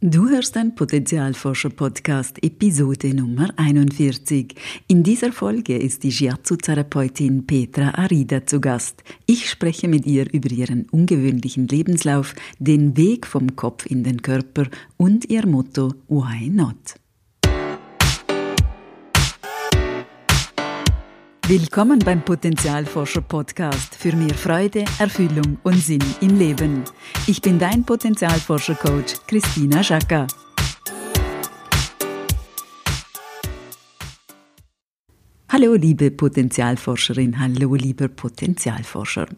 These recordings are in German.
Du hörst den Potenzialforscher-Podcast, Episode Nummer 41. In dieser Folge ist die Shiatsu-Therapeutin Petra Arida zu Gast. Ich spreche mit ihr über ihren ungewöhnlichen Lebenslauf, den Weg vom Kopf in den Körper und ihr Motto Why Not? Willkommen beim Potenzialforscher Podcast für mehr Freude, Erfüllung und Sinn im Leben. Ich bin dein Potenzialforscher Coach Christina Schaka. Hallo liebe Potenzialforscherin, hallo lieber Potenzialforscher.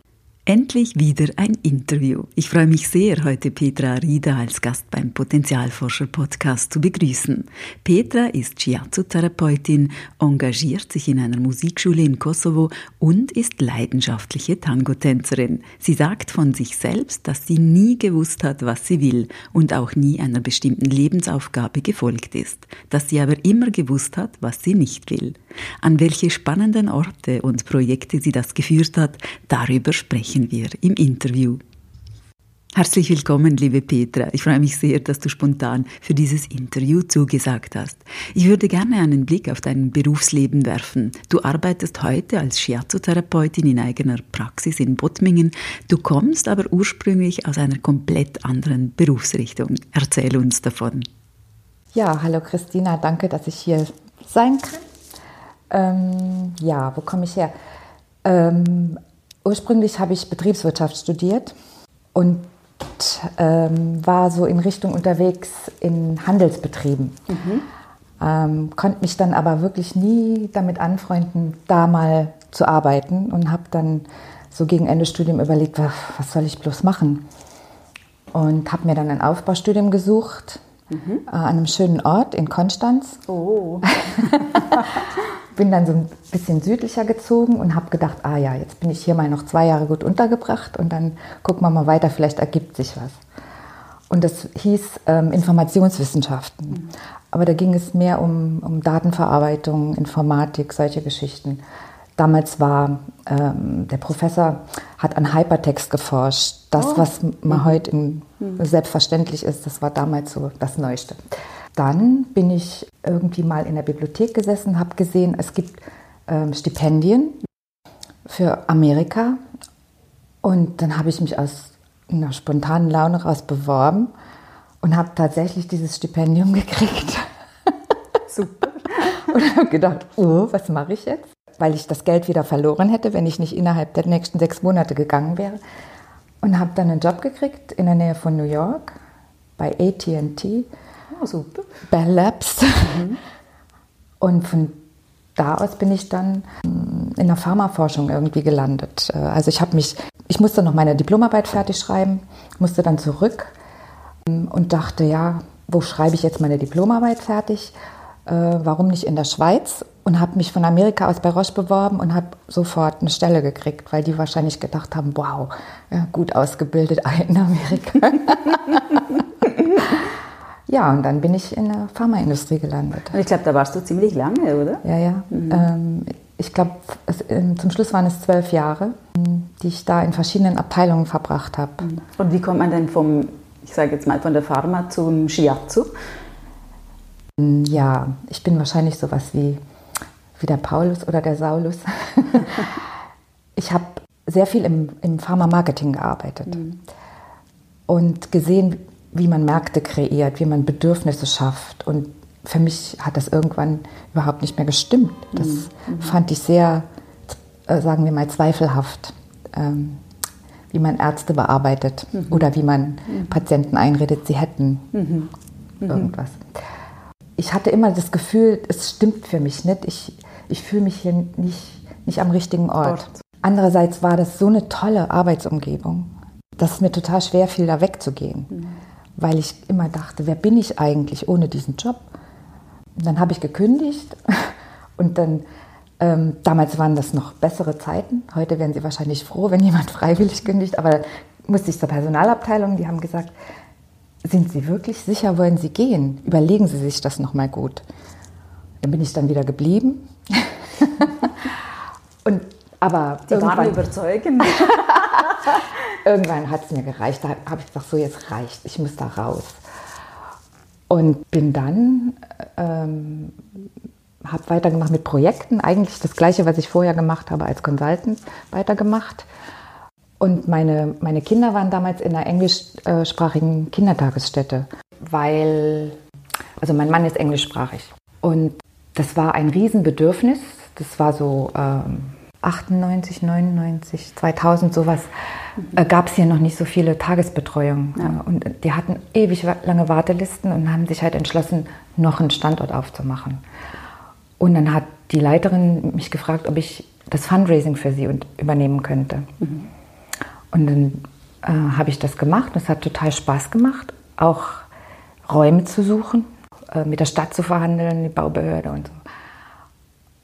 Endlich wieder ein Interview. Ich freue mich sehr, heute Petra Rida als Gast beim Potenzialforscher Podcast zu begrüßen. Petra ist Shiatsu-Therapeutin, engagiert sich in einer Musikschule in Kosovo und ist leidenschaftliche Tango-Tänzerin. Sie sagt von sich selbst, dass sie nie gewusst hat, was sie will und auch nie einer bestimmten Lebensaufgabe gefolgt ist, dass sie aber immer gewusst hat, was sie nicht will. An welche spannenden Orte und Projekte sie das geführt hat, darüber sprechen sprechen wir im Interview. Herzlich willkommen, liebe Petra. Ich freue mich sehr, dass du spontan für dieses Interview zugesagt hast. Ich würde gerne einen Blick auf dein Berufsleben werfen. Du arbeitest heute als Shiatsu-Therapeutin in eigener Praxis in Bottmingen. Du kommst aber ursprünglich aus einer komplett anderen Berufsrichtung. Erzähl uns davon. Ja, hallo Christina, danke, dass ich hier sein kann. Ähm, ja, wo komme ich her? Ähm, Ursprünglich habe ich Betriebswirtschaft studiert und ähm, war so in Richtung unterwegs in Handelsbetrieben. Mhm. Ähm, konnte mich dann aber wirklich nie damit anfreunden, da mal zu arbeiten und habe dann so gegen Ende Studium überlegt, was, was soll ich bloß machen? Und habe mir dann ein Aufbaustudium gesucht mhm. äh, an einem schönen Ort in Konstanz. Oh. bin dann so ein bisschen südlicher gezogen und habe gedacht, ah ja, jetzt bin ich hier mal noch zwei Jahre gut untergebracht und dann gucken wir mal weiter, vielleicht ergibt sich was. Und das hieß ähm, Informationswissenschaften. Mhm. Aber da ging es mehr um, um Datenverarbeitung, Informatik, solche Geschichten. Damals war ähm, der Professor, hat an Hypertext geforscht. Das, oh. was man mhm. heute in, mhm. selbstverständlich ist, das war damals so das Neueste. Dann bin ich irgendwie mal in der Bibliothek gesessen, habe gesehen, es gibt ähm, Stipendien für Amerika. Und dann habe ich mich aus einer spontanen Laune raus beworben und habe tatsächlich dieses Stipendium gekriegt. Super. und habe gedacht, oh, was mache ich jetzt? Weil ich das Geld wieder verloren hätte, wenn ich nicht innerhalb der nächsten sechs Monate gegangen wäre. Und habe dann einen Job gekriegt in der Nähe von New York bei ATT Oh, super. Bell Labs. Mhm. Und von da aus bin ich dann mm, in der Pharmaforschung irgendwie gelandet. Äh, also ich habe mich, ich musste noch meine Diplomarbeit fertig schreiben, musste dann zurück mm, und dachte, ja, wo schreibe ich jetzt meine Diplomarbeit fertig? Äh, warum nicht in der Schweiz? Und habe mich von Amerika aus bei Roche beworben und habe sofort eine Stelle gekriegt, weil die wahrscheinlich gedacht haben, wow, gut ausgebildet in Amerika. Ja, und dann bin ich in der Pharmaindustrie gelandet. Und ich glaube, da warst du ziemlich lange, oder? Ja, ja. Mhm. Ähm, ich glaube, ähm, zum Schluss waren es zwölf Jahre, die ich da in verschiedenen Abteilungen verbracht habe. Mhm. Und wie kommt man denn vom, ich sage jetzt mal, von der Pharma zum Shiatsu? Ja, ich bin wahrscheinlich sowas wie, wie der Paulus oder der Saulus. ich habe sehr viel im, im Pharma-Marketing gearbeitet mhm. und gesehen, wie man Märkte kreiert, wie man Bedürfnisse schafft. Und für mich hat das irgendwann überhaupt nicht mehr gestimmt. Das mhm. mhm. fand ich sehr, äh, sagen wir mal, zweifelhaft, ähm, wie man Ärzte bearbeitet mhm. oder wie man mhm. Patienten einredet, sie hätten mhm. Mhm. irgendwas. Ich hatte immer das Gefühl, es stimmt für mich nicht. Ich, ich fühle mich hier nicht, nicht am richtigen Ort. Ort. Andererseits war das so eine tolle Arbeitsumgebung, dass es mir total schwer fiel, da wegzugehen weil ich immer dachte, wer bin ich eigentlich ohne diesen Job? Und dann habe ich gekündigt und dann, ähm, damals waren das noch bessere Zeiten. Heute wären Sie wahrscheinlich froh, wenn jemand freiwillig kündigt, aber musste ich zur Personalabteilung, die haben gesagt, sind Sie wirklich sicher, wollen Sie gehen? Überlegen Sie sich das nochmal gut. Dann bin ich dann wieder geblieben. und aber die waren überzeugend. Irgendwann hat es mir gereicht. Da habe ich gesagt, so jetzt reicht, ich muss da raus. Und bin dann, ähm, habe weitergemacht mit Projekten, eigentlich das gleiche, was ich vorher gemacht habe als Consultant, weitergemacht. Und meine, meine Kinder waren damals in einer englischsprachigen Kindertagesstätte, weil, also mein Mann ist englischsprachig. Und das war ein Riesenbedürfnis. Das war so ähm, 98, 99, 2000 sowas. Äh, Gab es hier noch nicht so viele Tagesbetreuung. Ja. Und die hatten ewig lange Wartelisten und haben sich halt entschlossen, noch einen Standort aufzumachen. Und dann hat die Leiterin mich gefragt, ob ich das Fundraising für sie übernehmen könnte. Mhm. Und dann äh, habe ich das gemacht. Es hat total Spaß gemacht, auch Räume zu suchen, äh, mit der Stadt zu verhandeln, die Baubehörde und so.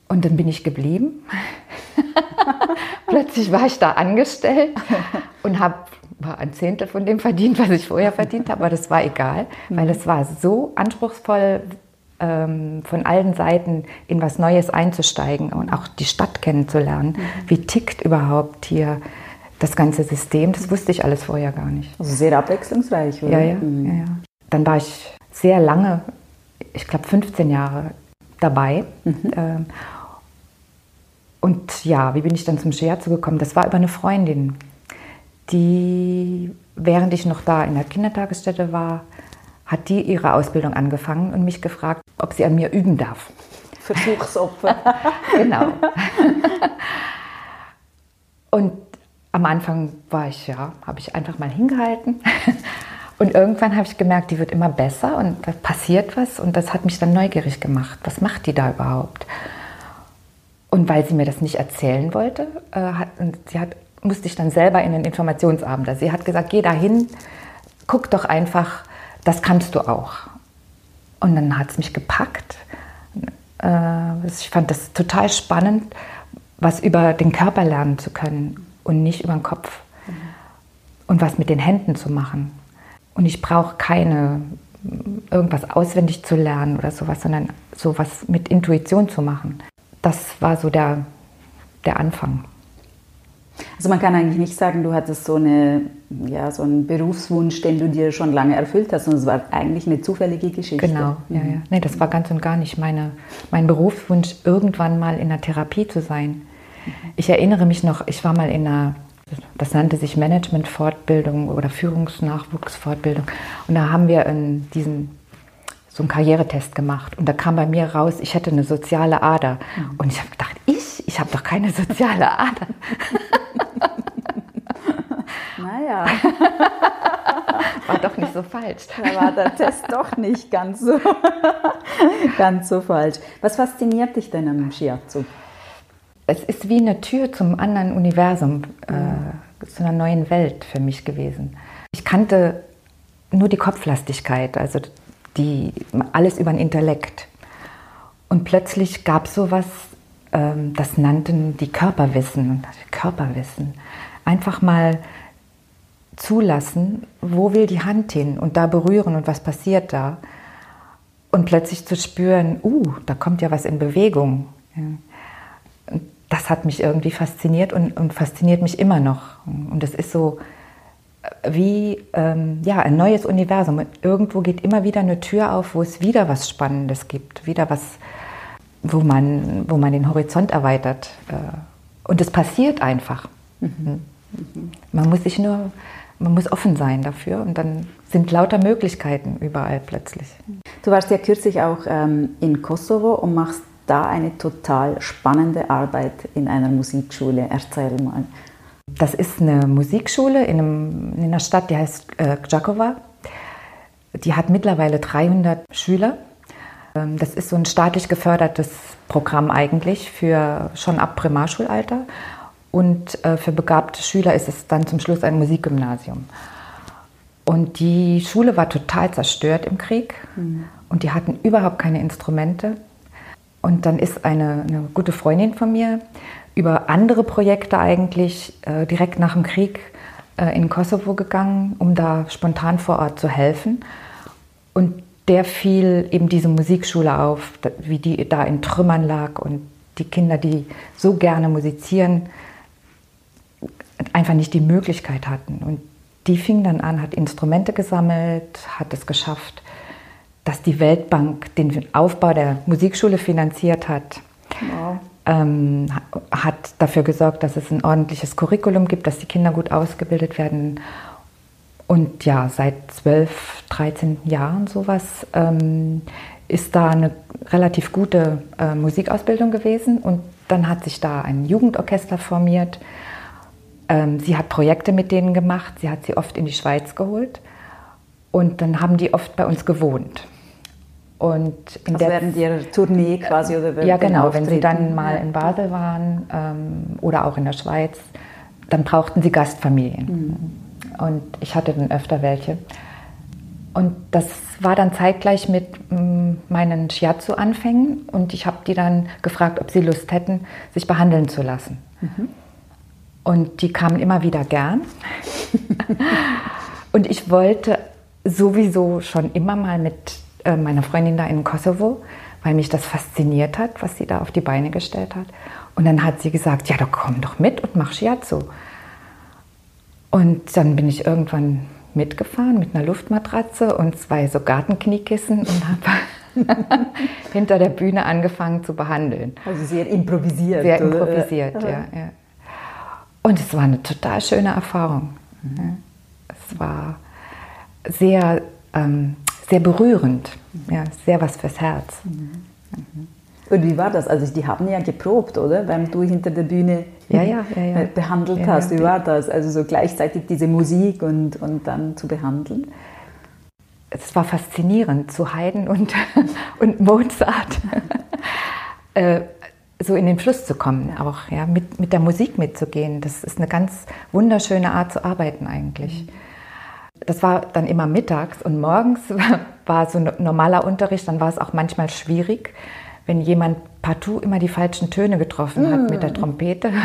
Und dann bin ich geblieben. Plötzlich war ich da angestellt und habe ein Zehntel von dem verdient, was ich vorher verdient habe, aber das war egal, weil es war so anspruchsvoll, ähm, von allen Seiten in was Neues einzusteigen und auch die Stadt kennenzulernen. Mhm. Wie tickt überhaupt hier das ganze System? Das wusste ich alles vorher gar nicht. Also sehr abwechslungsreich, oder? Ja, ja. Mhm. ja, ja. Dann war ich sehr lange, ich glaube 15 Jahre dabei. Mhm. Ähm, und ja, wie bin ich dann zum Scherzo gekommen? Das war über eine Freundin, die, während ich noch da in der Kindertagesstätte war, hat die ihre Ausbildung angefangen und mich gefragt, ob sie an mir üben darf. Versuchsopfer. genau. und am Anfang war ich, ja, habe ich einfach mal hingehalten. Und irgendwann habe ich gemerkt, die wird immer besser und da passiert was und das hat mich dann neugierig gemacht. Was macht die da überhaupt? Und weil sie mir das nicht erzählen wollte, äh, hat, sie hat, musste ich dann selber in den Informationsabend. Also sie hat gesagt, geh da hin, guck doch einfach, das kannst du auch. Und dann hat es mich gepackt. Äh, ich fand das total spannend, was über den Körper lernen zu können und nicht über den Kopf. Mhm. Und was mit den Händen zu machen. Und ich brauche keine irgendwas auswendig zu lernen oder sowas, sondern sowas mit Intuition zu machen das war so der, der Anfang. Also man kann eigentlich nicht sagen, du hattest so, eine, ja, so einen Berufswunsch, den du dir schon lange erfüllt hast, sondern es war eigentlich eine zufällige Geschichte. Genau, ja, ja. Nee, das war ganz und gar nicht meine, mein Berufswunsch, irgendwann mal in der Therapie zu sein. Ich erinnere mich noch, ich war mal in einer, das nannte sich Management-Fortbildung oder Führungsnachwuchsfortbildung. Und da haben wir in diesen so einen Karrieretest gemacht und da kam bei mir raus, ich hätte eine soziale Ader. Mhm. Und ich habe gedacht, ich? Ich habe doch keine soziale Ader. naja. War doch nicht so falsch. Da war der Test doch nicht ganz so, ganz so falsch. Was fasziniert dich denn am Shiatsu? Es ist wie eine Tür zum anderen Universum, äh, zu einer neuen Welt für mich gewesen. Ich kannte nur die Kopflastigkeit, also die, alles über den Intellekt. Und plötzlich gab es sowas, ähm, das nannten die Körperwissen, Körperwissen. Einfach mal zulassen, wo will die Hand hin und da berühren und was passiert da. Und plötzlich zu spüren, uh, da kommt ja was in Bewegung. Das hat mich irgendwie fasziniert und, und fasziniert mich immer noch. Und es ist so, wie ähm, ja, ein neues Universum. Irgendwo geht immer wieder eine Tür auf, wo es wieder was Spannendes gibt, wieder was, wo man, wo man den Horizont erweitert. Äh, und es passiert einfach. Mhm. Mhm. Man muss sich nur, man muss offen sein dafür und dann sind lauter Möglichkeiten überall plötzlich. Du warst ja kürzlich auch ähm, in Kosovo und machst da eine total spannende Arbeit in einer Musikschule. Erzähl mal. Das ist eine Musikschule in, einem, in einer Stadt, die heißt äh, Gjakova. Die hat mittlerweile 300 Schüler. Ähm, das ist so ein staatlich gefördertes Programm eigentlich für schon ab Primarschulalter. Und äh, für begabte Schüler ist es dann zum Schluss ein Musikgymnasium. Und die Schule war total zerstört im Krieg mhm. und die hatten überhaupt keine Instrumente. Und dann ist eine, eine gute Freundin von mir über andere Projekte eigentlich äh, direkt nach dem Krieg äh, in Kosovo gegangen, um da spontan vor Ort zu helfen. Und der fiel eben diese Musikschule auf, wie die da in Trümmern lag und die Kinder, die so gerne musizieren, einfach nicht die Möglichkeit hatten. Und die fing dann an, hat Instrumente gesammelt, hat es geschafft, dass die Weltbank den Aufbau der Musikschule finanziert hat. Wow. Ähm, hat dafür gesorgt, dass es ein ordentliches Curriculum gibt, dass die Kinder gut ausgebildet werden. Und ja, seit 12, 13 Jahren sowas ähm, ist da eine relativ gute äh, Musikausbildung gewesen. Und dann hat sich da ein Jugendorchester formiert. Ähm, sie hat Projekte mit denen gemacht. Sie hat sie oft in die Schweiz geholt. Und dann haben die oft bei uns gewohnt. Und in also während ihrer Tournee quasi oder Ja, genau. Wenn sie dann mal in Basel waren ähm, oder auch in der Schweiz, dann brauchten sie Gastfamilien. Mhm. Und ich hatte dann öfter welche. Und das war dann zeitgleich mit mm, meinen Shiatsu-Anfängen. Und ich habe die dann gefragt, ob sie Lust hätten, sich behandeln zu lassen. Mhm. Und die kamen immer wieder gern. und ich wollte sowieso schon immer mal mit äh, meiner Freundin da in Kosovo, weil mich das fasziniert hat, was sie da auf die Beine gestellt hat. Und dann hat sie gesagt, ja, du komm doch mit und mach Shiatsu. Und dann bin ich irgendwann mitgefahren mit einer Luftmatratze und zwei so Gartenkniekissen und habe hinter der Bühne angefangen zu behandeln. Also sehr improvisiert. Sehr improvisiert, ja, ja. Und es war eine total schöne Erfahrung. Mhm. Es war sehr ähm, sehr berührend, ja, sehr was fürs Herz. Mhm. Und wie war das? Also die haben ja geprobt, oder? Wenn du hinter der Bühne ja, ja, ja, behandelt hast. Wie war das? Also so gleichzeitig diese Musik und, und dann zu behandeln? Es war faszinierend, zu Haydn und, und Mozart äh, so in den Fluss zu kommen, auch ja, mit, mit der Musik mitzugehen. Das ist eine ganz wunderschöne Art zu arbeiten eigentlich. Mhm. Das war dann immer mittags und morgens war so ein normaler Unterricht, dann war es auch manchmal schwierig, wenn jemand partout immer die falschen Töne getroffen hat mit der mm. Trompete.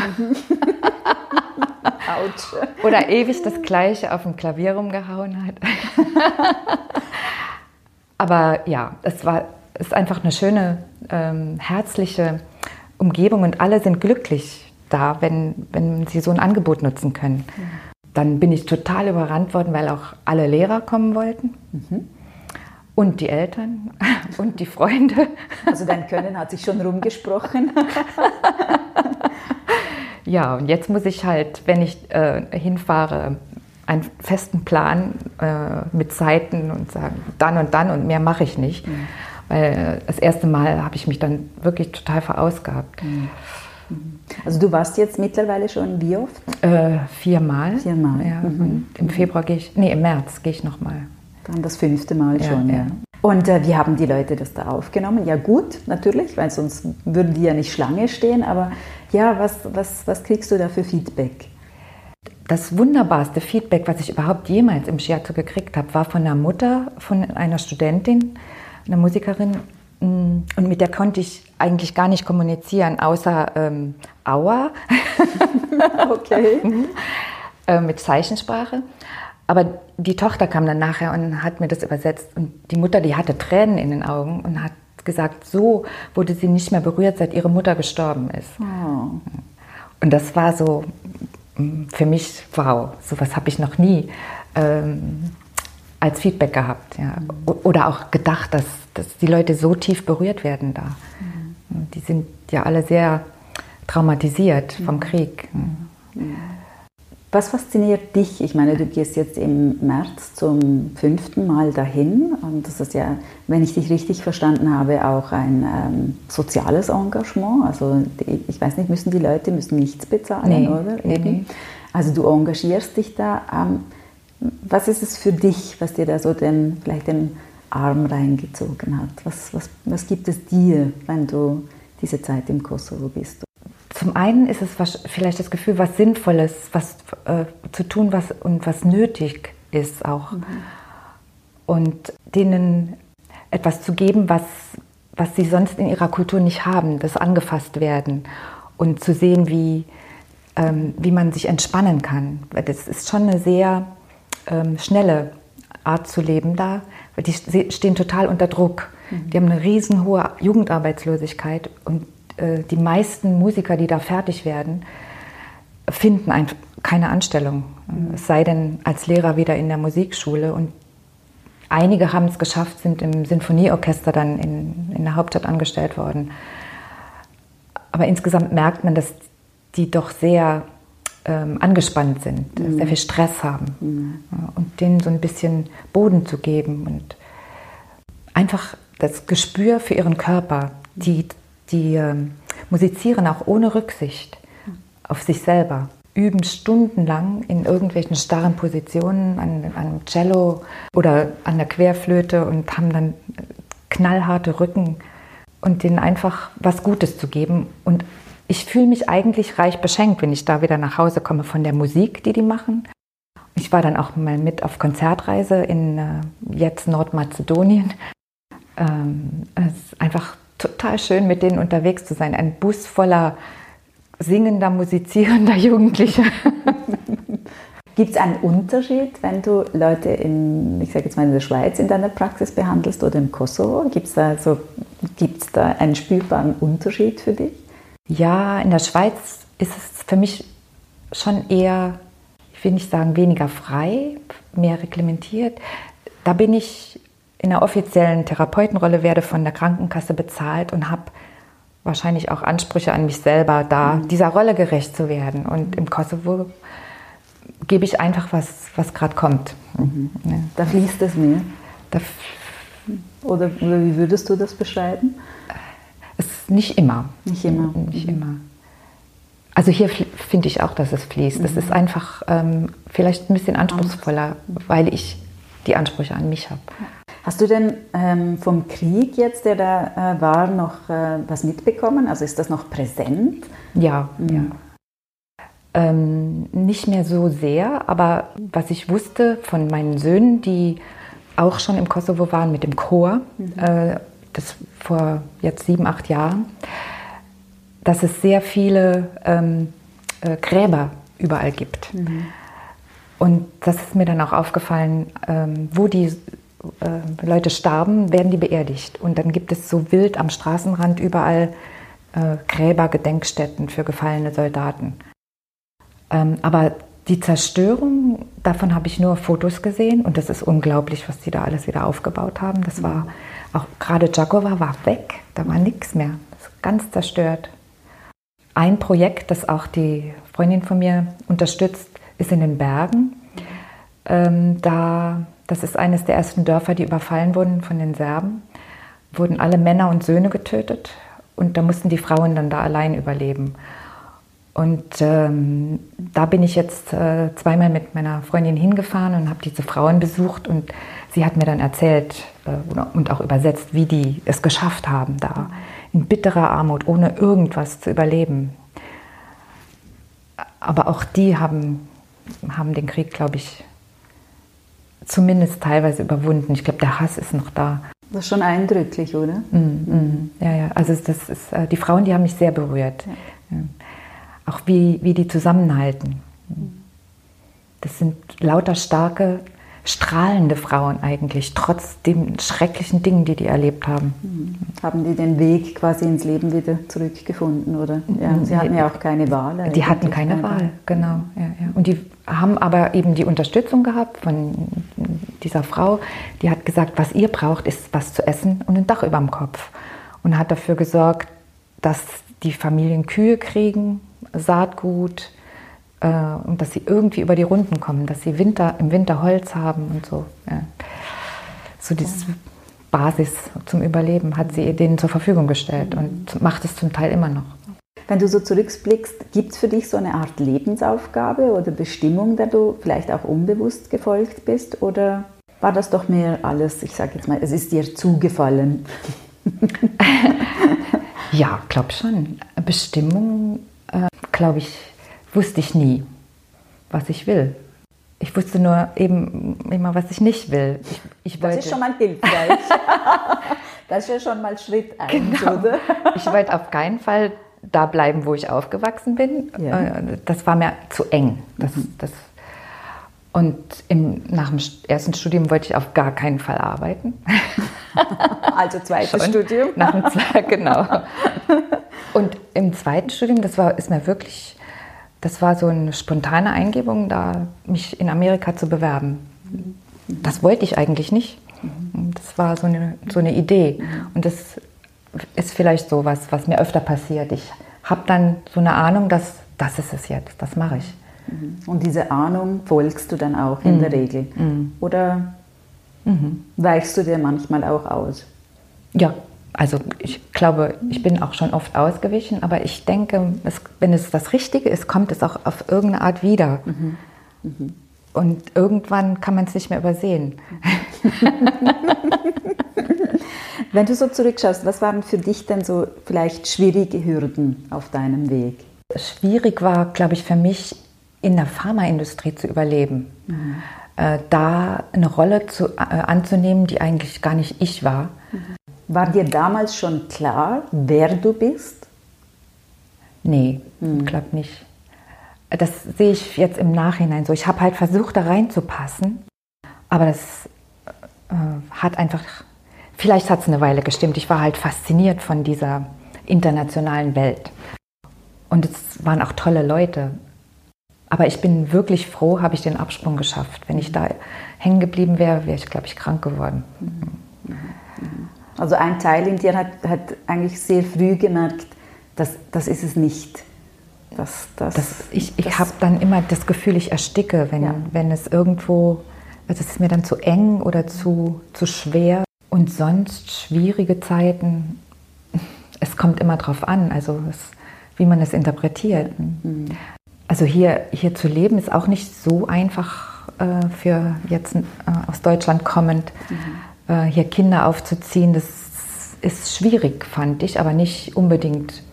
Autsch. Oder ewig das Gleiche auf dem Klavier rumgehauen hat. Aber ja, es war es ist einfach eine schöne, ähm, herzliche Umgebung und alle sind glücklich da, wenn, wenn sie so ein Angebot nutzen können. Mhm dann bin ich total überrannt worden, weil auch alle Lehrer kommen wollten. Mhm. Und die Eltern und die Freunde. Also dein Können hat sich schon rumgesprochen. ja, und jetzt muss ich halt, wenn ich äh, hinfahre, einen festen Plan äh, mit Zeiten und sagen, dann und dann und mehr mache ich nicht. Mhm. Weil das erste Mal habe ich mich dann wirklich total verausgabt. Mhm. Also du warst jetzt mittlerweile schon wie oft? Äh, viermal. Viermal. Ja. Mhm. Im Februar gehe ich, nee, im März gehe ich nochmal. Dann das fünfte Mal ja, schon, ja. ja. Und äh, wie haben die Leute das da aufgenommen? Ja gut, natürlich, weil sonst würden die ja nicht Schlange stehen. Aber ja, was, was, was kriegst du da für Feedback? Das wunderbarste Feedback, was ich überhaupt jemals im Shiatsu gekriegt habe, war von einer Mutter, von einer Studentin, einer Musikerin, und mit der konnte ich eigentlich gar nicht kommunizieren, außer ähm, Aua. okay. Mhm. äh, mit Zeichensprache. Aber die Tochter kam dann nachher und hat mir das übersetzt. Und die Mutter, die hatte Tränen in den Augen und hat gesagt, so wurde sie nicht mehr berührt, seit ihre Mutter gestorben ist. Oh. Und das war so mm, für mich, wow, sowas habe ich noch nie ähm, als Feedback gehabt. Ja. Oder auch gedacht, dass, dass die Leute so tief berührt werden da. Mhm. Die sind ja alle sehr traumatisiert vom mhm. Krieg. Mhm. Was fasziniert dich? Ich meine, du gehst jetzt im März zum fünften Mal dahin und das ist ja, wenn ich dich richtig verstanden habe, auch ein ähm, soziales Engagement. Also die, ich weiß nicht, müssen die Leute müssen nichts bezahlen, nee, oder? Nee. Also du engagierst dich da. Ähm, was ist es für dich, was dir da so den, vielleicht den Arm reingezogen hat? Was, was, was gibt es dir, wenn du diese Zeit im Kosovo bist? Zum einen ist es vielleicht das Gefühl, was Sinnvolles was, äh, zu tun was, und was nötig ist auch. Mhm. Und denen etwas zu geben, was, was sie sonst in ihrer Kultur nicht haben, das angefasst werden und zu sehen, wie, ähm, wie man sich entspannen kann. Das ist schon eine sehr ähm, schnelle Art zu leben da, weil die stehen total unter Druck. Mhm. Die haben eine riesenhohe Jugendarbeitslosigkeit und äh, die meisten Musiker, die da fertig werden, finden ein, keine Anstellung. Mhm. Es sei denn als Lehrer wieder in der Musikschule und einige haben es geschafft, sind im Sinfonieorchester dann in, in der Hauptstadt angestellt worden. Aber insgesamt merkt man, dass die doch sehr ähm, angespannt sind, mhm. sehr viel Stress haben. Mhm. und denen so ein bisschen Boden zu geben und einfach das Gespür für ihren Körper. Die, die ähm, musizieren auch ohne Rücksicht auf sich selber, üben stundenlang in irgendwelchen starren Positionen an, an Cello oder an der Querflöte und haben dann knallharte Rücken und denen einfach was Gutes zu geben. Und ich fühle mich eigentlich reich beschenkt, wenn ich da wieder nach Hause komme von der Musik, die die machen. Ich war dann auch mal mit auf Konzertreise in äh, jetzt Nordmazedonien. Ähm, es ist einfach total schön, mit denen unterwegs zu sein. Ein Bus voller singender, musizierender Jugendlicher. Gibt es einen Unterschied, wenn du Leute in, ich sage jetzt mal in der Schweiz in deiner Praxis behandelst oder im Kosovo? Gibt es da, so, da einen spürbaren Unterschied für dich? Ja, in der Schweiz ist es für mich schon eher, ich will nicht sagen weniger frei, mehr reglementiert. Da bin ich in der offiziellen Therapeutenrolle, werde von der Krankenkasse bezahlt und habe wahrscheinlich auch Ansprüche an mich selber, da mhm. dieser Rolle gerecht zu werden. Und im Kosovo gebe ich einfach, was, was gerade kommt. Mhm. Ja. Da fließt es mehr. oder, oder, wie würdest du das beschreiben? Es ist nicht immer. Nicht immer. Nicht mhm. immer. Also hier finde ich auch, dass es fließt. Es mhm. ist einfach ähm, vielleicht ein bisschen anspruchsvoller, weil ich die Ansprüche an mich habe. Hast du denn ähm, vom Krieg jetzt, der da äh, war, noch äh, was mitbekommen? Also ist das noch präsent? Ja, mhm. ja. Ähm, nicht mehr so sehr, aber was ich wusste von meinen Söhnen, die auch schon im Kosovo waren mit dem Chor, mhm. äh, das vor jetzt sieben, acht Jahren, dass es sehr viele ähm, äh, Gräber überall gibt. Mhm. Und das ist mir dann auch aufgefallen, ähm, wo die äh, Leute starben, werden die beerdigt. Und dann gibt es so wild am Straßenrand überall äh, Gräber, Gedenkstätten für gefallene Soldaten. Ähm, aber die Zerstörung, davon habe ich nur Fotos gesehen und das ist unglaublich, was die da alles wieder aufgebaut haben. Das war auch gerade Jakova war weg, da war nichts mehr, ganz zerstört. Ein Projekt, das auch die Freundin von mir unterstützt, ist in den Bergen. Ähm, da das ist eines der ersten Dörfer, die überfallen wurden von den Serben. Wurden alle Männer und Söhne getötet und da mussten die Frauen dann da allein überleben. Und ähm, da bin ich jetzt äh, zweimal mit meiner Freundin hingefahren und habe diese Frauen besucht und sie hat mir dann erzählt äh, und auch übersetzt, wie die es geschafft haben, da in bitterer Armut, ohne irgendwas zu überleben. Aber auch die haben, haben den Krieg, glaube ich, zumindest teilweise überwunden. Ich glaube, der Hass ist noch da. Das ist schon eindrücklich, oder? Mm, mm, ja, ja. Also das ist, äh, die Frauen, die haben mich sehr berührt. Ja. Ja. Auch wie, wie die zusammenhalten. Das sind lauter starke, strahlende Frauen eigentlich, trotz den schrecklichen Dingen, die die erlebt haben. Mhm. Haben die den Weg quasi ins Leben wieder zurückgefunden, oder? Ja, sie hatten ja auch keine Wahl. Die hatten keine Wahl, genau. Ja, ja. Und die haben aber eben die Unterstützung gehabt von dieser Frau, die hat gesagt, was ihr braucht, ist was zu essen und ein Dach über dem Kopf. Und hat dafür gesorgt, dass die Familien Kühe kriegen, Saatgut, äh, und dass sie irgendwie über die Runden kommen, dass sie Winter, im Winter Holz haben und so. Ja. So dieses Basis zum Überleben hat sie denen zur Verfügung gestellt und macht es zum Teil immer noch. Wenn du so zurückblickst, gibt es für dich so eine Art Lebensaufgabe oder Bestimmung, der du vielleicht auch unbewusst gefolgt bist? Oder war das doch mehr alles, ich sage jetzt mal, es ist dir zugefallen? ja, glaube schon. Bestimmung, äh, glaube ich, wusste ich nie, was ich will. Ich wusste nur eben immer, was ich nicht will. Ich, ich das ist schon mal hilfreich. das ist ja schon mal Schritt eins, genau. oder? ich wollte auf keinen Fall da bleiben, wo ich aufgewachsen bin. Ja. Äh, das war mir zu eng. Das, mhm. das, und im, nach dem ersten Studium wollte ich auf gar keinen Fall arbeiten. Also zweites Studium? Nach dem zweiten, genau. Und im zweiten Studium, das war, ist mir wirklich das war so eine spontane Eingebung, da mich in Amerika zu bewerben. Das wollte ich eigentlich nicht. Das war so eine, so eine Idee. Und das ist vielleicht so was, was mir öfter passiert. Ich habe dann so eine Ahnung, dass das ist es jetzt, das mache ich. Und diese Ahnung folgst du dann auch in mhm. der Regel? Mhm. Oder mhm. weichst du dir manchmal auch aus? Ja, also ich glaube, ich bin auch schon oft ausgewichen, aber ich denke, es, wenn es das Richtige ist, kommt es auch auf irgendeine Art wieder. Mhm. Mhm. Und irgendwann kann man es nicht mehr übersehen. wenn du so zurückschaust, was waren für dich denn so vielleicht schwierige Hürden auf deinem Weg? Schwierig war, glaube ich, für mich in der Pharmaindustrie zu überleben. Mhm. Äh, da eine Rolle zu, äh, anzunehmen, die eigentlich gar nicht ich war. Mhm. War dir damals schon klar, wer du bist? Nee, hm. glaube nicht. Das sehe ich jetzt im Nachhinein so. Ich habe halt versucht, da reinzupassen, aber das äh, hat einfach, vielleicht hat es eine Weile gestimmt. Ich war halt fasziniert von dieser internationalen Welt. Und es waren auch tolle Leute. Aber ich bin wirklich froh, habe ich den Absprung geschafft. Wenn ich da hängen geblieben wäre, wäre ich, glaube ich, krank geworden. Mhm. Also ein Teil in dir hat, hat eigentlich sehr früh gemerkt, dass das ist es nicht. Das, das, das ich ich habe dann immer das Gefühl, ich ersticke, wenn, ja. wenn es irgendwo, also es ist mir dann zu eng oder zu, zu schwer. Und sonst schwierige Zeiten, es kommt immer drauf an, also es, wie man es interpretiert. Mhm. Also hier, hier zu leben ist auch nicht so einfach äh, für jetzt äh, aus Deutschland kommend. Mhm hier Kinder aufzuziehen, das ist schwierig, fand ich, aber nicht unbedingt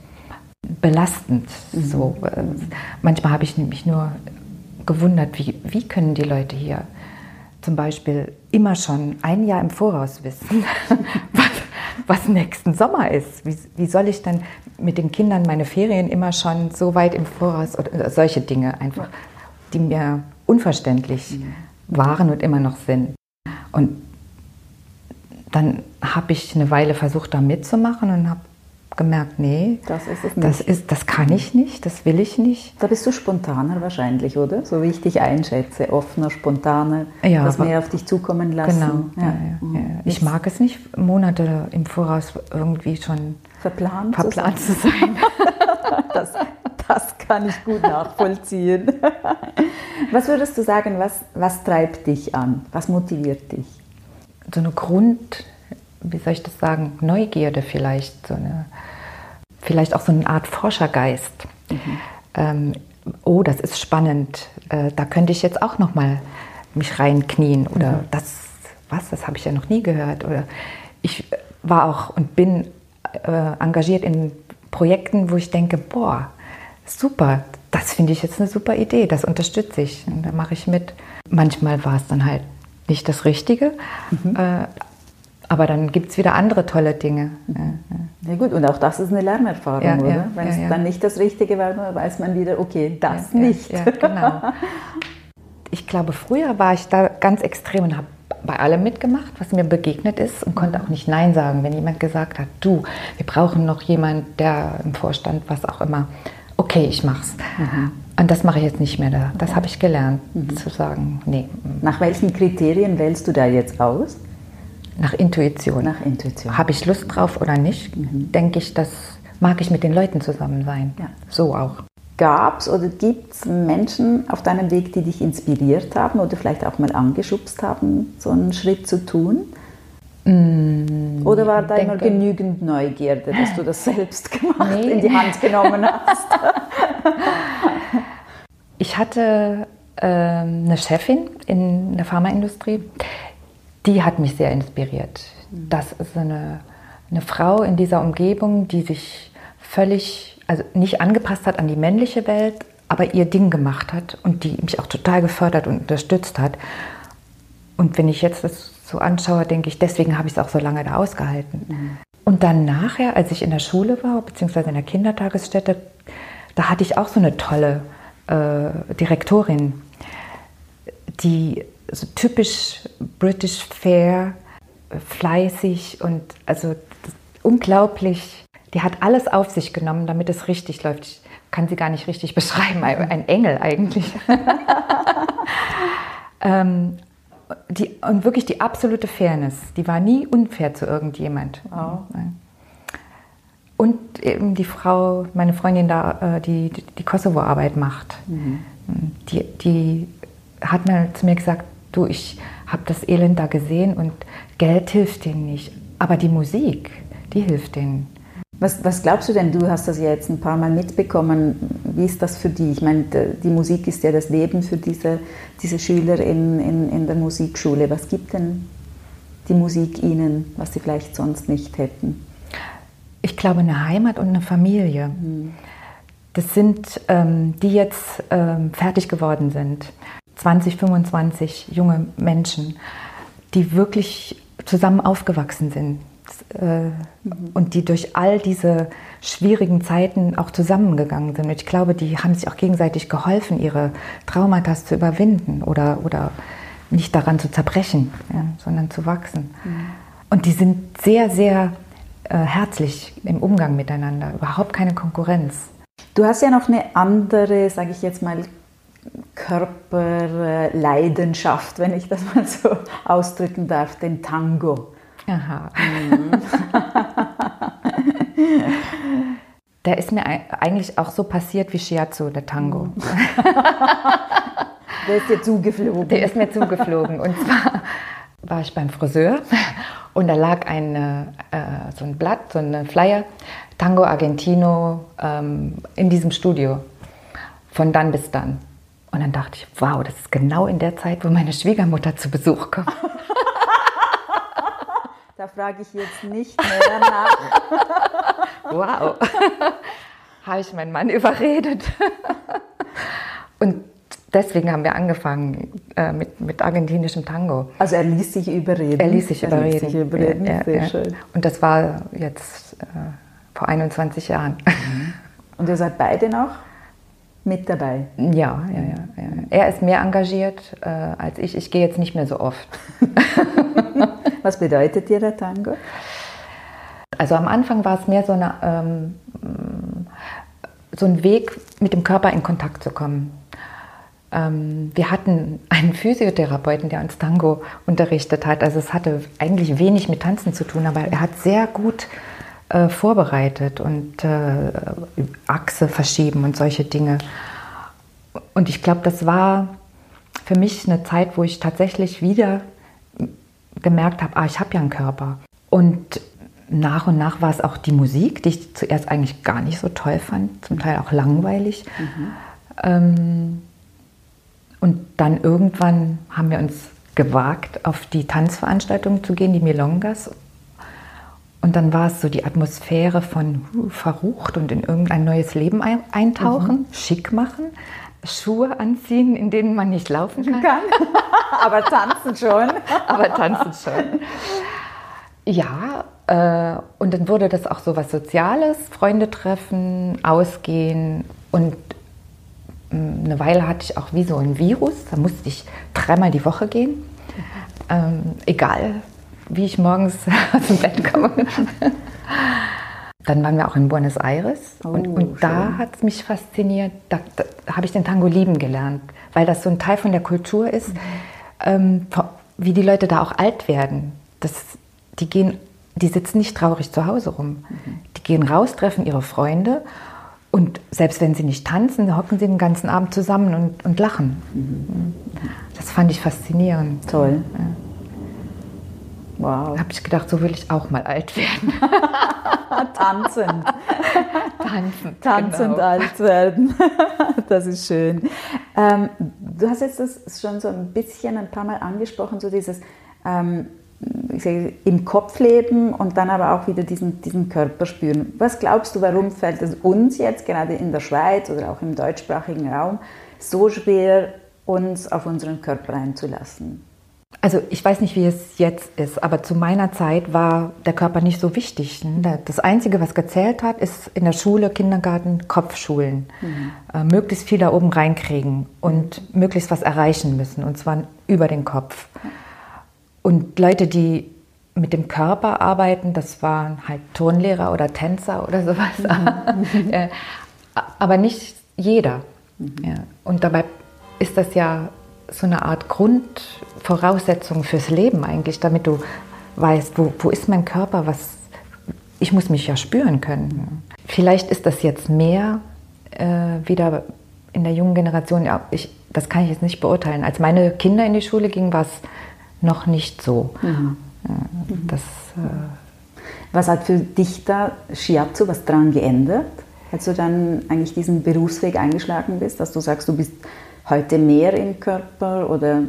belastend. Mhm. So, äh, manchmal habe ich mich nur gewundert, wie, wie können die Leute hier zum Beispiel immer schon ein Jahr im Voraus wissen, was, was nächsten Sommer ist. Wie, wie, soll ich dann mit den Kindern meine Ferien immer schon so weit im Voraus oder solche Dinge einfach, die mir unverständlich mhm. waren und immer noch sind. Und dann habe ich eine Weile versucht, da mitzumachen und habe gemerkt, nee, das ist es nicht. Das, ist, das kann ich nicht, das will ich nicht. Da bist du spontaner wahrscheinlich, oder? So wie ich dich einschätze, offener, spontaner, ja, das mehr auf dich zukommen lassen. Genau. Ja. Ja, mhm. ich mag es nicht, Monate im Voraus irgendwie schon verplant, verplant zu sein. Zu sein. das, das kann ich gut nachvollziehen. Was würdest du sagen, was, was treibt dich an? Was motiviert dich? So eine Grund, wie soll ich das sagen, Neugierde vielleicht, so eine, vielleicht auch so eine Art Forschergeist. Mhm. Ähm, oh, das ist spannend, äh, da könnte ich jetzt auch noch mal mich reinknien oder mhm. das, was, das habe ich ja noch nie gehört oder ich war auch und bin äh, engagiert in Projekten, wo ich denke, boah, super, das finde ich jetzt eine super Idee, das unterstütze ich und da mache ich mit. Manchmal war es dann halt nicht das Richtige. Mhm. Äh, aber dann gibt es wieder andere tolle Dinge. Ja, ja. gut, und auch das ist eine Lernerfahrung, ja, oder? Wenn es dann nicht das Richtige war, dann weiß man wieder, okay, das nicht. Ja, genau. Ich glaube, früher war ich da ganz extrem und habe bei allem mitgemacht, was mir begegnet ist und konnte auch nicht Nein sagen, wenn jemand gesagt hat, du, wir brauchen noch jemanden, der im Vorstand, was auch immer. Okay, ich mach's. Mhm. Und das mache ich jetzt nicht mehr. Das habe ich gelernt, mhm. zu sagen, nee. Nach welchen Kriterien wählst du da jetzt aus? Nach Intuition. Nach Intuition. Habe ich Lust drauf oder nicht? Mhm. Denke ich, das mag ich mit den Leuten zusammen sein. Ja. So auch. Gab es oder gibt es Menschen auf deinem Weg, die dich inspiriert haben oder vielleicht auch mal angeschubst haben, so einen Schritt zu tun? Mm, oder war da immer genügend Neugierde, dass du das selbst gemacht, nee. in die Hand genommen hast? Ich hatte äh, eine Chefin in der Pharmaindustrie, die hat mich sehr inspiriert. Mhm. Das ist eine, eine Frau in dieser Umgebung, die sich völlig, also nicht angepasst hat an die männliche Welt, aber ihr Ding gemacht hat und die mich auch total gefördert und unterstützt hat. Und wenn ich jetzt das so anschaue, denke ich, deswegen habe ich es auch so lange da ausgehalten. Mhm. Und dann nachher, als ich in der Schule war, beziehungsweise in der Kindertagesstätte, da hatte ich auch so eine tolle äh, Direktorin, die so typisch British Fair, fleißig und also unglaublich, die hat alles auf sich genommen, damit es richtig läuft. Ich kann sie gar nicht richtig beschreiben, ein Engel eigentlich. ähm, die, und wirklich die absolute Fairness. Die war nie unfair zu irgendjemand. Wow. Und eben die Frau, meine Freundin da, äh, die die Kosovo-Arbeit macht, mhm. die, die hat mal zu mir gesagt, du, ich habe das Elend da gesehen und Geld hilft denen nicht, aber die Musik, die hilft denen. Was, was, glaubst du denn? Du hast das ja jetzt ein paar Mal mitbekommen. Wie ist das für dich? Ich meine, die Musik ist ja das Leben für diese, diese Schüler in, in, in der Musikschule. Was gibt denn die Musik ihnen, was sie vielleicht sonst nicht hätten? Ich glaube, eine Heimat und eine Familie. Mhm. Das sind, ähm, die jetzt ähm, fertig geworden sind. 20, 25 junge Menschen, die wirklich zusammen aufgewachsen sind äh, mhm. und die durch all diese schwierigen Zeiten auch zusammengegangen sind. Ich glaube, die haben sich auch gegenseitig geholfen, ihre Traumata zu überwinden oder, oder nicht daran zu zerbrechen, ja, sondern zu wachsen. Mhm. Und die sind sehr, sehr äh, herzlich im Umgang miteinander, überhaupt keine Konkurrenz. Du hast ja noch eine andere, sage ich jetzt mal, Körperleidenschaft, wenn ich das mal so ausdrücken darf, den Tango. Aha. Mhm. der ist mir eigentlich auch so passiert wie Shiatsu, der Tango. Mhm. der ist dir zugeflogen. Der ist mir zugeflogen. Und zwar war ich beim Friseur und da lag ein, äh, so ein Blatt, so ein Flyer, Tango Argentino ähm, in diesem Studio. Von dann bis dann. Und dann dachte ich, wow, das ist genau in der Zeit, wo meine Schwiegermutter zu Besuch kommt. Da frage ich jetzt nicht mehr nach. wow. Habe ich meinen Mann überredet. Deswegen haben wir angefangen äh, mit, mit argentinischem Tango. Also er ließ sich überreden. Er ließ sich überreden. Ließ sich überreden. Ja, Sehr ja. schön. Und das war jetzt äh, vor 21 Jahren. Und ihr seid beide noch mit dabei? Ja, ja, ja. ja. Er ist mehr engagiert äh, als ich. Ich gehe jetzt nicht mehr so oft. Was bedeutet dir der Tango? Also am Anfang war es mehr so, eine, ähm, so ein Weg, mit dem Körper in Kontakt zu kommen. Ähm, wir hatten einen Physiotherapeuten, der uns Tango unterrichtet hat. Also es hatte eigentlich wenig mit Tanzen zu tun, aber er hat sehr gut äh, vorbereitet und äh, Achse verschieben und solche Dinge. Und ich glaube, das war für mich eine Zeit, wo ich tatsächlich wieder gemerkt habe, ah, ich habe ja einen Körper. Und nach und nach war es auch die Musik, die ich zuerst eigentlich gar nicht so toll fand, zum Teil auch langweilig. Mhm. Ähm, und dann irgendwann haben wir uns gewagt, auf die Tanzveranstaltung zu gehen, die Milongas. Und dann war es so die Atmosphäre von uh, verrucht und in irgendein neues Leben eintauchen, mhm. schick machen, Schuhe anziehen, in denen man nicht laufen kann. kann. Aber tanzen schon. Aber tanzen schon. Ja, äh, und dann wurde das auch so was Soziales, Freunde treffen, ausgehen und eine Weile hatte ich auch wie so ein Virus, da musste ich dreimal die Woche gehen, ähm, egal wie ich morgens aus dem Bett komme. Dann waren wir auch in Buenos Aires oh, und, und da hat es mich fasziniert, da, da habe ich den Tango lieben gelernt, weil das so ein Teil von der Kultur ist, mhm. ähm, wie die Leute da auch alt werden. Das, die, gehen, die sitzen nicht traurig zu Hause rum. Mhm. Die gehen raus, treffen ihre Freunde und selbst wenn sie nicht tanzen, hocken sie den ganzen Abend zusammen und, und lachen. Mhm. Das fand ich faszinierend. Toll. Ja. Wow. Da habe ich gedacht, so will ich auch mal alt werden. Tanzend. Tanzend. Tanzend genau. alt werden. das ist schön. Ähm, du hast jetzt das schon so ein bisschen ein paar Mal angesprochen, so dieses ähm, sage, im Kopf leben und dann aber auch wieder diesen, diesen Körper spüren. Was glaubst du, warum fällt es uns jetzt gerade in der Schweiz oder auch im deutschsprachigen Raum so schwer, uns auf unseren Körper einzulassen? Also ich weiß nicht, wie es jetzt ist, aber zu meiner Zeit war der Körper nicht so wichtig. Ne? Das Einzige, was gezählt hat, ist in der Schule, Kindergarten, Kopfschulen. Mhm. Äh, möglichst viel da oben reinkriegen und möglichst was erreichen müssen, und zwar über den Kopf. Und Leute, die mit dem Körper arbeiten, das waren halt Turnlehrer oder Tänzer oder sowas. Mhm. aber nicht jeder. Mhm. Ja. Und dabei ist das ja so eine Art Grundvoraussetzung fürs Leben eigentlich, damit du weißt, wo, wo ist mein Körper, was ich muss mich ja spüren können. Vielleicht ist das jetzt mehr äh, wieder in der jungen Generation, ja, ich, das kann ich jetzt nicht beurteilen. Als meine Kinder in die Schule gingen, war es noch nicht so. Mhm. Das, äh was hat für dich da Shiatsu was daran geändert, als du dann eigentlich diesen Berufsweg eingeschlagen bist, dass du sagst, du bist heute mehr im Körper oder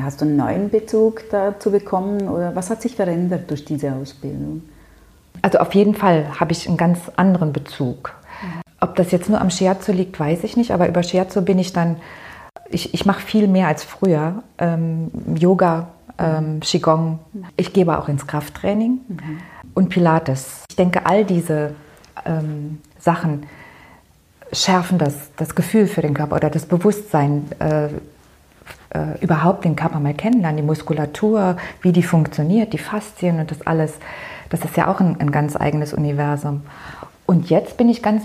hast du einen neuen Bezug dazu bekommen oder was hat sich verändert durch diese Ausbildung? Also auf jeden Fall habe ich einen ganz anderen Bezug. Ob das jetzt nur am Shiatsu liegt, weiß ich nicht, aber über Shiatsu bin ich dann, ich, ich mache viel mehr als früher. Ähm, Yoga, ähm, Qigong. Ich gebe auch ins Krafttraining mhm. und Pilates. Ich denke, all diese ähm, Sachen schärfen das, das Gefühl für den Körper oder das Bewusstsein, äh, äh, überhaupt den Körper mal kennenlernen, die Muskulatur, wie die funktioniert, die Faszien und das alles. Das ist ja auch ein, ein ganz eigenes Universum. Und jetzt bin ich ganz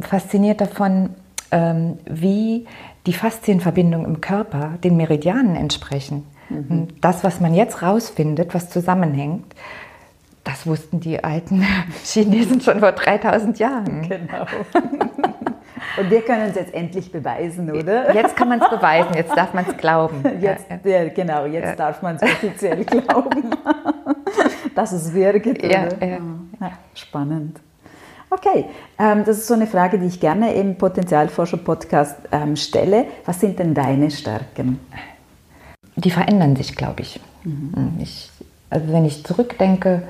fasziniert davon, ähm, wie die Faszienverbindungen im Körper den Meridianen entsprechen. Mhm. Das, was man jetzt rausfindet, was zusammenhängt, das wussten die alten Chinesen schon vor 3000 Jahren. Genau. Und wir können es jetzt endlich beweisen, oder? Jetzt kann man es beweisen, jetzt darf man es glauben. Jetzt, ja, genau, jetzt ja. darf man es offiziell glauben, dass es wirkt. Ja, Spannend. Okay, ähm, das ist so eine Frage, die ich gerne im Potenzialforscher-Podcast ähm, stelle. Was sind denn deine Stärken? Die verändern sich, glaube ich. Mhm. ich. Also wenn ich zurückdenke,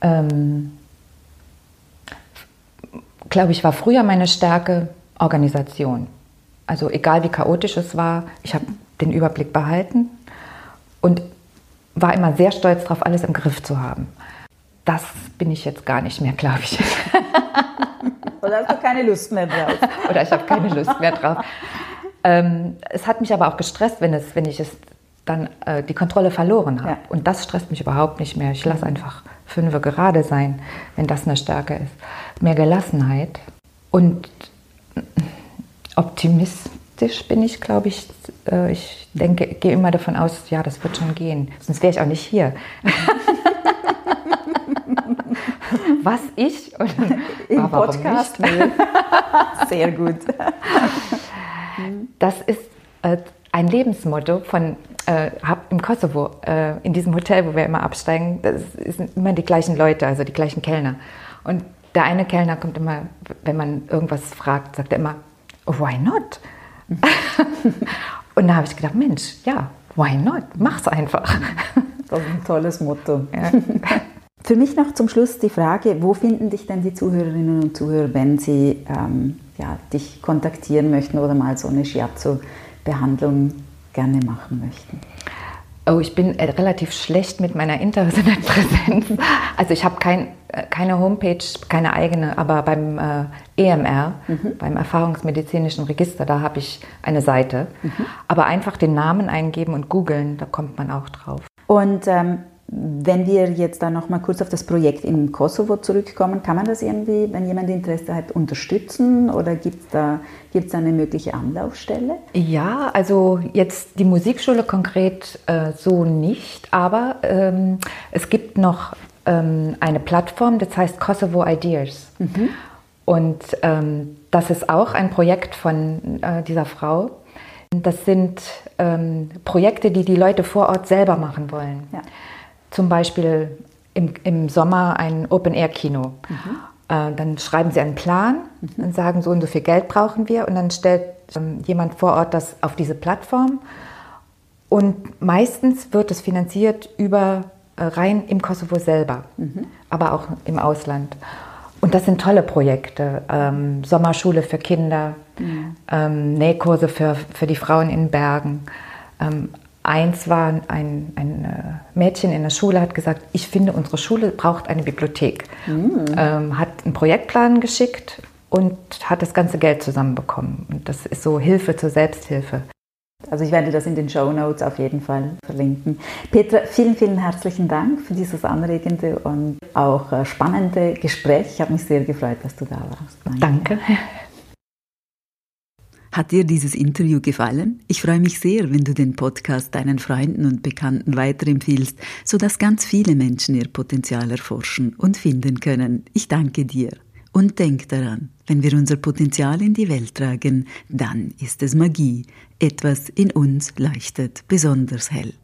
ähm, glaube ich, war früher meine Stärke Organisation. Also egal wie chaotisch es war, ich habe den Überblick behalten und war immer sehr stolz darauf, alles im Griff zu haben. Das bin ich jetzt gar nicht mehr, glaube ich. Oder hast du keine Lust mehr drauf? Oder ich habe keine Lust mehr drauf. Ähm, es hat mich aber auch gestresst, wenn, es, wenn ich es dann äh, die Kontrolle verloren habe. Ja. Und das stresst mich überhaupt nicht mehr. Ich lasse einfach fünf gerade sein, wenn das eine Stärke ist. Mehr Gelassenheit und optimistisch bin ich, glaube ich. Äh, ich denke, gehe immer davon aus, ja, das wird schon gehen. Sonst wäre ich auch nicht hier. Was ich im Podcast will. Sehr gut. Das ist äh, ein Lebensmotto von äh, im Kosovo, äh, in diesem Hotel, wo wir immer absteigen. Das sind immer die gleichen Leute, also die gleichen Kellner. Und der eine Kellner kommt immer, wenn man irgendwas fragt, sagt er immer, why not? Und da habe ich gedacht, Mensch, ja, why not? Mach's einfach. Das ist ein tolles Motto. Ja. Für mich noch zum Schluss die Frage, wo finden dich denn die Zuhörerinnen und Zuhörer, wenn sie ähm, ja, dich kontaktieren möchten oder mal so eine Shiatsu-Behandlung gerne machen möchten? Oh, ich bin äh, relativ schlecht mit meiner Internetpräsenz. Also ich habe kein, äh, keine Homepage, keine eigene, aber beim äh, EMR, mhm. beim Erfahrungsmedizinischen Register, da habe ich eine Seite. Mhm. Aber einfach den Namen eingeben und googeln, da kommt man auch drauf. Und ähm, wenn wir jetzt da noch mal kurz auf das Projekt im Kosovo zurückkommen, kann man das irgendwie, wenn jemand Interesse hat, unterstützen oder gibt es da gibt's eine mögliche Anlaufstelle? Ja, also jetzt die Musikschule konkret äh, so nicht, aber ähm, es gibt noch ähm, eine Plattform, das heißt Kosovo Ideas. Mhm. Und ähm, das ist auch ein Projekt von äh, dieser Frau. Das sind ähm, Projekte, die die Leute vor Ort selber machen wollen. Ja zum Beispiel im, im Sommer ein Open-Air-Kino. Mhm. Äh, dann schreiben sie einen Plan mhm. und sagen, so und so viel Geld brauchen wir. Und dann stellt ähm, jemand vor Ort das auf diese Plattform. Und meistens wird es finanziert über äh, rein im Kosovo selber, mhm. aber auch im Ausland. Und das sind tolle Projekte. Ähm, Sommerschule für Kinder, mhm. ähm, Nähkurse für, für die Frauen in Bergen. Ähm, Eins war ein, ein äh, Mädchen in der Schule, hat gesagt, ich finde, unsere Schule braucht eine Bibliothek. Mhm. Ähm, hat einen Projektplan geschickt und hat das ganze Geld zusammenbekommen. Und das ist so Hilfe zur Selbsthilfe. Also ich werde das in den Show Notes auf jeden Fall verlinken. Petra, vielen, vielen herzlichen Dank für dieses anregende und auch äh, spannende Gespräch. Ich habe mich sehr gefreut, dass du da warst. Danke. Danke. Hat dir dieses Interview gefallen? Ich freue mich sehr, wenn du den Podcast deinen Freunden und Bekannten weiterempfiehlst, sodass ganz viele Menschen ihr Potenzial erforschen und finden können. Ich danke dir. Und denk daran, wenn wir unser Potenzial in die Welt tragen, dann ist es Magie. Etwas in uns leuchtet besonders hell.